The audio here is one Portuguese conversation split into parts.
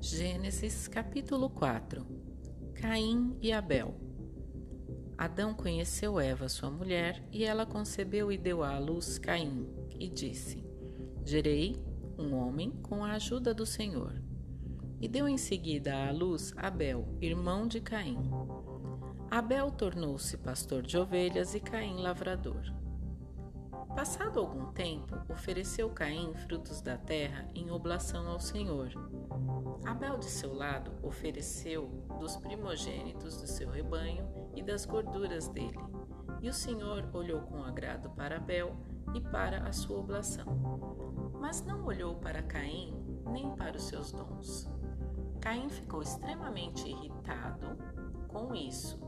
Gênesis capítulo 4 Caim e Abel Adão conheceu Eva, sua mulher, e ela concebeu e deu à luz Caim, e disse: Gerei um homem com a ajuda do Senhor. E deu em seguida à luz Abel, irmão de Caim. Abel tornou-se pastor de ovelhas e Caim lavrador. Passado algum tempo, ofereceu Caim frutos da terra em oblação ao Senhor. Abel, de seu lado, ofereceu dos primogênitos do seu rebanho e das gorduras dele. E o Senhor olhou com agrado para Abel e para a sua oblação. Mas não olhou para Caim nem para os seus dons. Caim ficou extremamente irritado com isso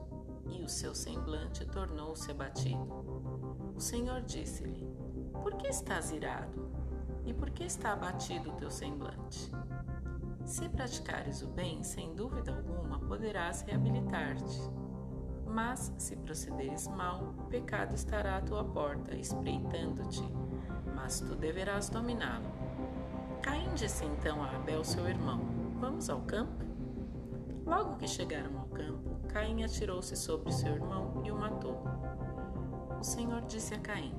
e o seu semblante tornou-se abatido. O Senhor disse-lhe: Por que estás irado? E por que está abatido o teu semblante? Se praticares o bem, sem dúvida alguma, poderás reabilitar-te. Mas, se procederes mal, o pecado estará à tua porta, espreitando-te, mas tu deverás dominá-lo. Caim disse então a Abel, seu irmão: Vamos ao campo? Logo que chegaram ao campo, Caim atirou-se sobre seu irmão e o matou. O Senhor disse a Caim: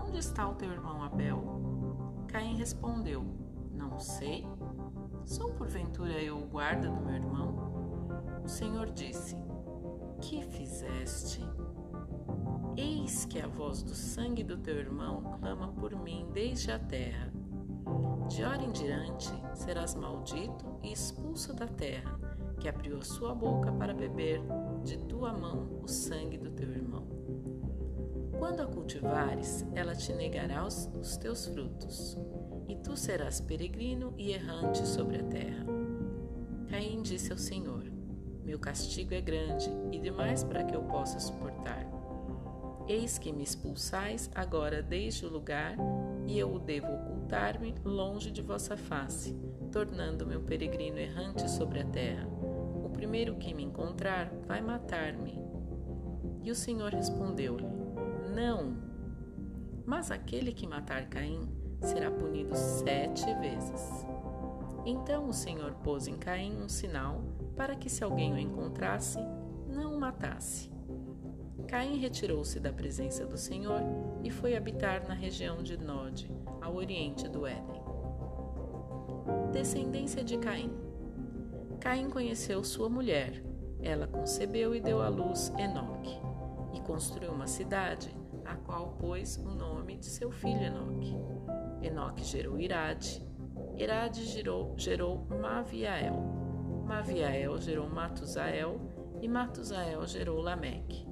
Onde está o teu irmão Abel? Caim respondeu: Não sei. Sou porventura eu o guarda do meu irmão? O Senhor disse: Que fizeste? Eis que a voz do sangue do teu irmão clama por mim desde a terra. De hora em diante serás maldito e expulso da terra que abriu a sua boca para beber de tua mão o sangue do teu irmão. Quando a cultivares, ela te negará os, os teus frutos, e tu serás peregrino e errante sobre a terra. Caim disse ao Senhor: Meu castigo é grande e demais para que eu possa suportar. Eis que me expulsais agora desde o lugar, e eu o devo ocultar-me longe de vossa face, tornando-me um peregrino errante sobre a terra primeiro que me encontrar vai matar-me. E o Senhor respondeu-lhe: Não, mas aquele que matar Caim será punido sete vezes. Então o Senhor pôs em Caim um sinal para que, se alguém o encontrasse, não o matasse. Caim retirou-se da presença do Senhor e foi habitar na região de Nod, ao oriente do Éden. Descendência de Caim. Caim conheceu sua mulher. Ela concebeu e deu à luz Enoque, e construiu uma cidade, a qual pôs o nome de seu filho Enoque. Enoque gerou Irade, Irade gerou, gerou Maviael, Maviael gerou Matusael, e Matusael gerou Lameque.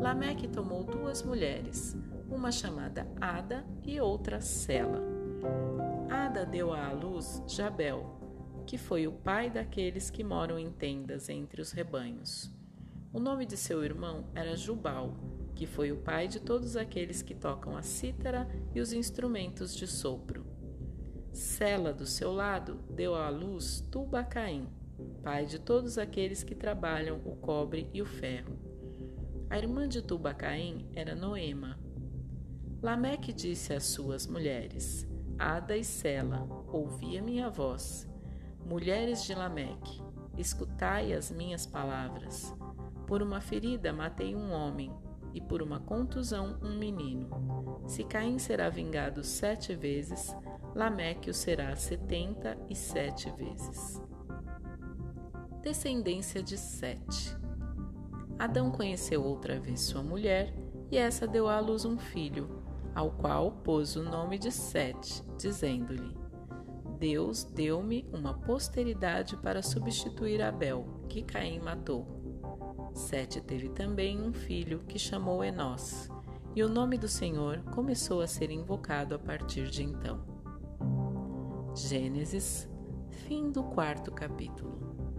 Lameque tomou duas mulheres, uma chamada Ada e outra Sela. Ada deu à luz Jabel, que foi o pai daqueles que moram em tendas entre os rebanhos. O nome de seu irmão era Jubal, que foi o pai de todos aqueles que tocam a cítara e os instrumentos de sopro. Sela, do seu lado, deu à luz Tubacaim, pai de todos aqueles que trabalham o cobre e o ferro. A irmã de Tubacaim era Noema. Lameque disse às suas mulheres: Ada e Sela, ouvi a minha voz. Mulheres de Lameque, escutai as minhas palavras. Por uma ferida matei um homem, e por uma contusão um menino. Se Caim será vingado sete vezes, Lameque o será setenta e sete vezes. Descendência de Sete. Adão conheceu outra vez sua mulher, e essa deu à luz um filho, ao qual pôs o nome de Sete, dizendo-lhe: Deus deu-me uma posteridade para substituir Abel, que Caim matou. Sete teve também um filho que chamou Enós, e o nome do Senhor começou a ser invocado a partir de então. Gênesis, fim do quarto capítulo.